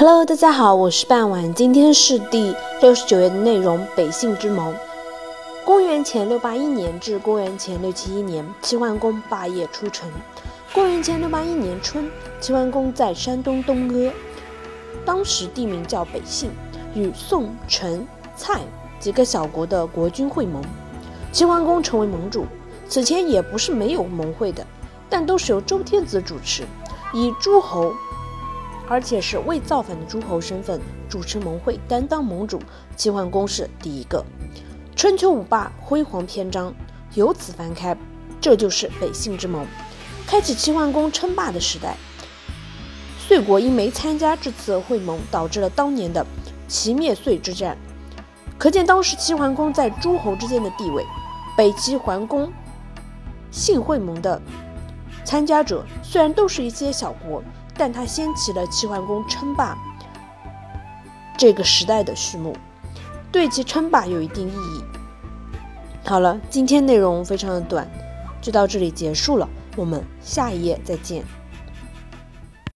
Hello，大家好，我是半晚，今天是第六十九页的内容。北信之盟。公元前六八一年至公元前六七一年，齐桓公霸业出城。公元前六八一年春，齐桓公在山东东阿，当时地名叫北信，与宋、陈、蔡几个小国的国君会盟。齐桓公成为盟主，此前也不是没有盟会的，但都是由周天子主持，以诸侯。而且是未造反的诸侯身份主持盟会，担当盟主。齐桓公是第一个。春秋五霸辉煌篇章由此翻开，这就是北信之盟，开启齐桓公称霸的时代。遂国因没参加这次会盟，导致了当年的齐灭遂之战。可见当时齐桓公在诸侯之间的地位。北齐桓公信会盟的参加者虽然都是一些小国。但他掀起了齐桓公称霸这个时代的序幕，对其称霸有一定意义。好了，今天内容非常的短，就到这里结束了，我们下一页再见。